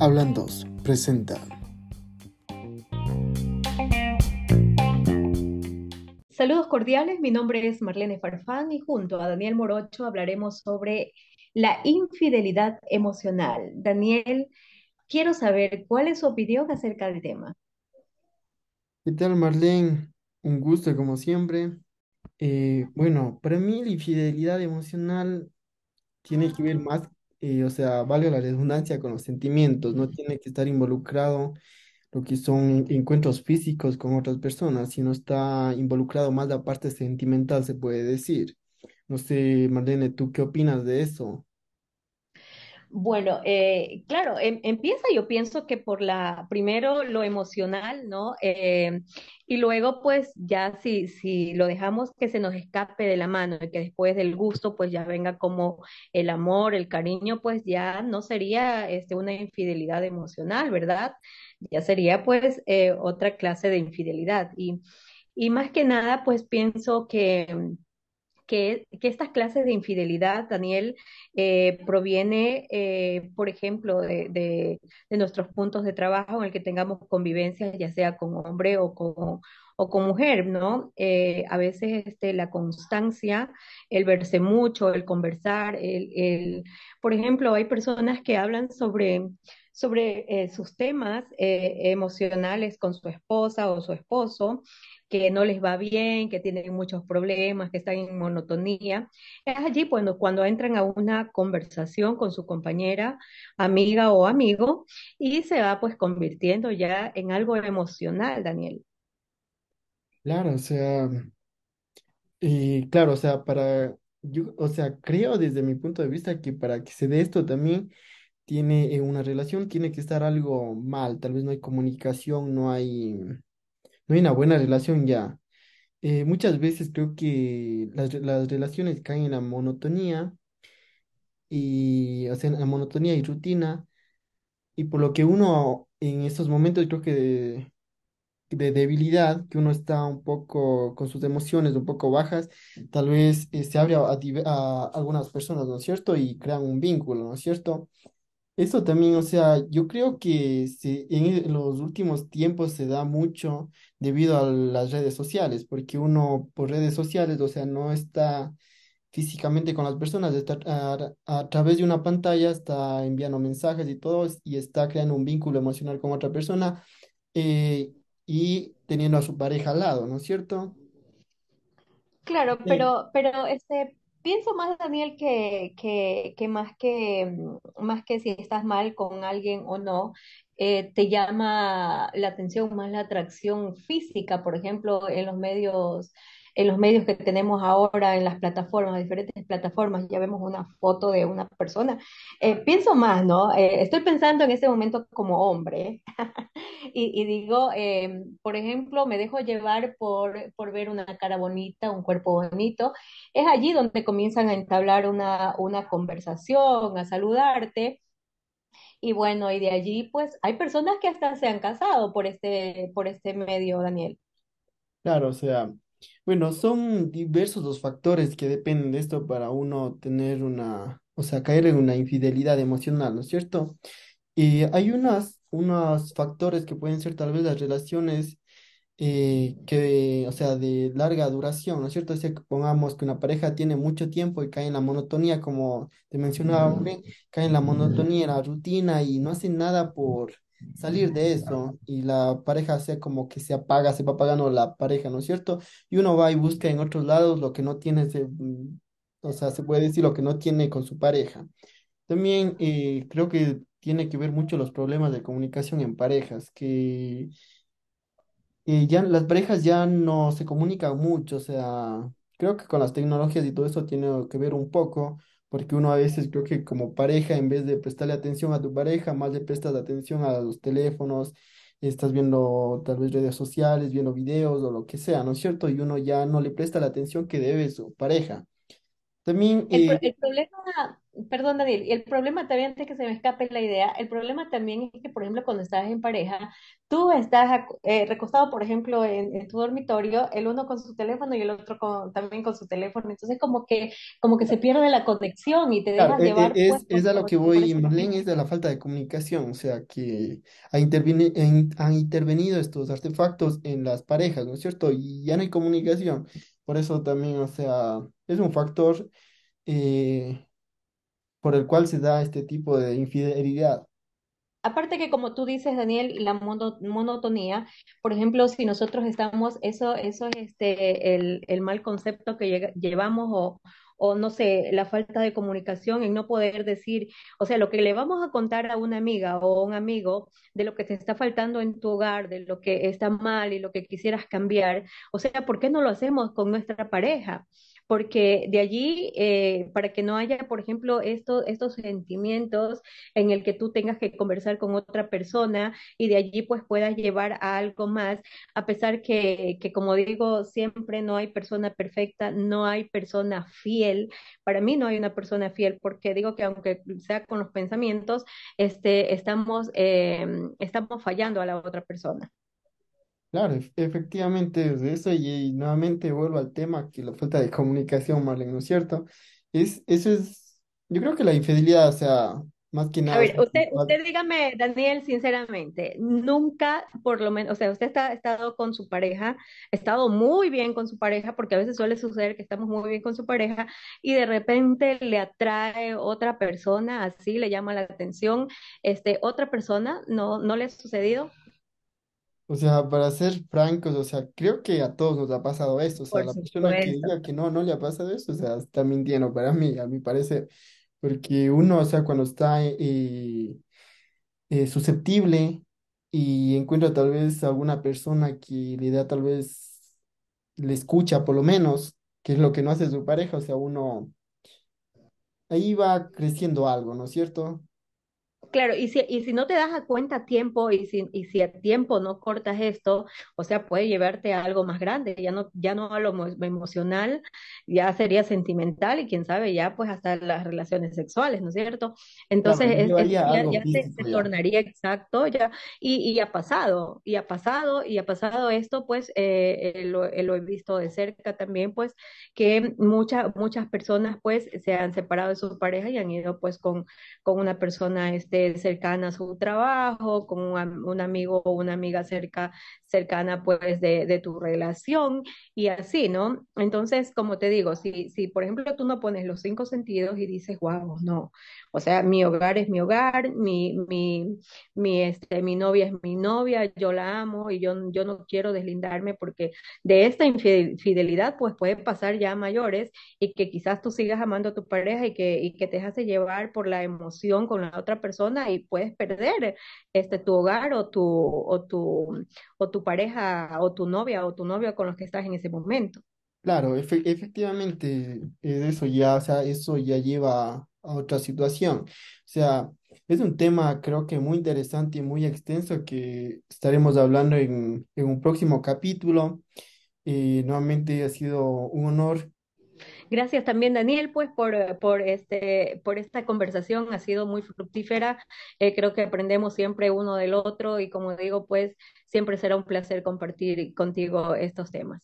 Hablan dos, presenta. Saludos cordiales, mi nombre es Marlene Farfán y junto a Daniel Morocho hablaremos sobre la infidelidad emocional. Daniel, quiero saber cuál es su opinión acerca del tema. ¿Qué tal, Marlene? Un gusto como siempre. Eh, bueno, para mí la infidelidad emocional tiene que ver más, eh, o sea, vale la redundancia con los sentimientos, no tiene que estar involucrado lo que son encuentros físicos con otras personas, sino está involucrado más la parte sentimental, se puede decir. No sé, Marlene, ¿tú qué opinas de eso? Bueno, eh, claro, em- empieza yo pienso que por la, primero lo emocional, ¿no? Eh, y luego pues ya si, si lo dejamos que se nos escape de la mano y que después del gusto pues ya venga como el amor, el cariño, pues ya no sería este, una infidelidad emocional, ¿verdad? Ya sería pues eh, otra clase de infidelidad. Y, y más que nada pues pienso que que, estas clases de infidelidad, Daniel, eh, proviene, eh, por ejemplo, de nuestros puntos de trabajo en el que tengamos convivencia, ya sea con hombre o con, o con mujer, ¿no? Eh, a veces este, la constancia, el verse mucho, el conversar, el, el, por ejemplo, hay personas que hablan sobre, sobre eh, sus temas eh, emocionales con su esposa o su esposo que no les va bien, que tienen muchos problemas, que están en monotonía. Es allí cuando, cuando entran a una conversación con su compañera, amiga o amigo, y se va pues convirtiendo ya en algo emocional, Daniel. Claro, o sea, y claro, o sea, para, yo, o sea, creo desde mi punto de vista que para que se dé esto también tiene eh, una relación, tiene que estar algo mal, tal vez no hay comunicación, no hay, no hay una buena relación ya. Eh, muchas veces creo que las, las relaciones caen en la monotonía y, o sea, en la monotonía y rutina, y por lo que uno en estos momentos creo que de, de debilidad, que uno está un poco con sus emociones un poco bajas, tal vez eh, se abre a, a algunas personas, ¿no es cierto? Y crean un vínculo, ¿no es cierto? Eso también, o sea, yo creo que se- en e- los últimos tiempos se da mucho debido a las redes sociales, porque uno por redes sociales, o sea, no está físicamente con las personas, está a, a través de una pantalla, está enviando mensajes y todo, y está creando un vínculo emocional con otra persona eh, y teniendo a su pareja al lado, ¿no es cierto? Claro, Sí. pero, pero este, pienso más, Daniel, que, que, más que mm, más que si estás mal con alguien o no, eh, te llama la atención más la atracción física, por ejemplo, en los medios, en los medios que tenemos ahora, en las plataformas, diferentes plataformas, ya vemos una foto de una persona. Eh, pienso más, ¿no? Eh, estoy pensando en ese momento como hombre. Y, y digo, eh, por ejemplo, me dejo llevar por, por ver una cara bonita, un cuerpo bonito. Es allí donde comienzan a entablar una, una conversación, a saludarte. Y bueno, y de allí, pues, hay personas que hasta se han casado por este, por este medio, Daniel. Claro, o sea, bueno, son diversos los factores que dependen de esto para uno tener una, o sea, caer en una infidelidad emocional, ¿no es cierto? Y hay unas, unos factores que pueden ser tal vez las relaciones eh, que, o sea, de larga duración, ¿no es cierto? O sea, que pongamos que una pareja tiene mucho tiempo y cae en la monotonía, como te mencionaba, cae en la monotonía, en la rutina y no hacen nada por salir de eso y la pareja sea como que se apaga, se va apagando la pareja, ¿no es cierto? Y uno va y busca en otros lados lo que no tiene, se- mm, o sea, se puede decir lo que no tiene con su pareja. También eh, creo que tiene que ver mucho los problemas de comunicación en parejas, que y ya las parejas ya no se comunican mucho, o sea, creo que con las tecnologías y todo eso tiene que ver un poco, porque uno a veces creo que como pareja, en vez de prestarle atención a tu pareja, más le prestas atención a los teléfonos, estás viendo tal vez redes sociales, viendo videos o lo que sea, ¿no es cierto? Y uno ya no le presta la atención que debe su pareja. También, El, pro- eh, el problema, Perdón, Daniel, y el problema también, antes que se me escape la idea, el problema también es que, por ejemplo, cuando estás en pareja, tú estás eh, recostado, por ejemplo, en, en tu dormitorio, el uno con su teléfono y el otro con- también con su teléfono, entonces como que, como que se pierde la conexión y te dejas e- e- llevar pues es, es por, a lo que voy, Marlene, es de la falta de comunicación, o sea, que ha interveni- en- han intervenido estos artefactos en las parejas, ¿no es cierto? Y ya no hay comunicación. Por eso también, o sea, es un factor eh, por el cual se da este tipo de infidelidad. Aparte que como tú dices, Daniel, la mono- monotonía, por ejemplo, si nosotros estamos, eso, eso es este, el, el mal concepto que llevamos o, o no sé, la falta de comunicación en no poder decir, o sea, lo que le vamos a contar a una amiga o a un amigo de lo que te está faltando en tu hogar, de lo que está mal y lo que quisieras cambiar, o sea, ¿por qué no lo hacemos con nuestra pareja? Porque de allí, eh, para que no haya, por ejemplo, estos, estos sentimientos en el que tú tengas que conversar con otra persona y de allí pues puedas llevar a algo más, a pesar que, que como digo, siempre no hay persona perfecta, no hay persona fiel. Para mí no hay una persona fiel porque digo que aunque sea con los pensamientos, este, estamos, eh, estamos fallando a la otra persona. Claro, ef- efectivamente es de eso y, y nuevamente vuelvo al tema que la falta de comunicación, Marlene, ¿no es cierto? Es, eso es, yo creo que la infidelidad, o sea, más que A nada es ver, usted, usted dígame, Daniel, sinceramente, nunca, por lo menos, o sea, usted está, ha estado con su pareja, ha estado muy bien con su pareja, porque a veces suele suceder que estamos muy bien con su pareja y de repente le atrae otra persona, así le llama la atención, este, otra persona, ¿no, no le ha sucedido? O sea, para ser francos, o sea, creo que a todos nos ha pasado esto. O sea, Por la persona que supuesto. diga que no, no le ha pasado eso, o sea, está mintiendo para mí, a mi parecer. Porque uno, o sea, cuando está eh, eh, susceptible y encuentra tal vez alguna persona que le da tal vez, le escucha por lo menos, que es lo que no hace su pareja, o sea, uno ahí va creciendo algo, ¿no es cierto? Claro, y si, y si no te das a cuenta a tiempo y si, y si a tiempo no cortas esto, o sea, puede llevarte a algo más grande, ya no, ya no a lo emo- emocional, ya sería sentimental y quién sabe, ya pues hasta las relaciones sexuales, ¿no es cierto? Entonces, es, ya, se, tornaría exacto, ya, y, y ha pasado, y ha pasado, y ha pasado esto, pues eh, eh, lo, eh, lo he visto de cerca también, pues, que muchas muchas personas pues se han separado de su pareja y han ido pues con con una persona este, cercana a su trabajo, con un, am- un amigo o una amiga cerca, cercana pues de, tu relación y así, ¿no? Entonces, como te digo, si, si por ejemplo tú no pones los cinco sentidos y dices, wow, no, o sea, mi hogar es mi hogar, mi, mi, mi, este, mi novia es mi novia, yo la amo y yo, yo no quiero deslindarme porque de esta infidelidad pues puede pasar ya mayores y que quizás tú sigas amando a tu pareja y que, y que te hace llevar por la emoción con la otra persona y puedes perder este, tu hogar o tu, o tu, o tu pareja o tu novia o tu novio con los que estás en ese momento. Claro, efe- efectivamente, es eso ya, o sea, eso ya lleva a otra situación. O sea, es un tema creo que muy interesante y muy extenso que estaremos hablando en, en un próximo capítulo. Y nuevamente ha sido un honor. Gracias también, Daniel, pues por, por, este, por esta conversación. Ha sido muy fructífera. Eh, creo que aprendemos siempre uno del otro y como digo, pues siempre será un placer compartir contigo estos temas.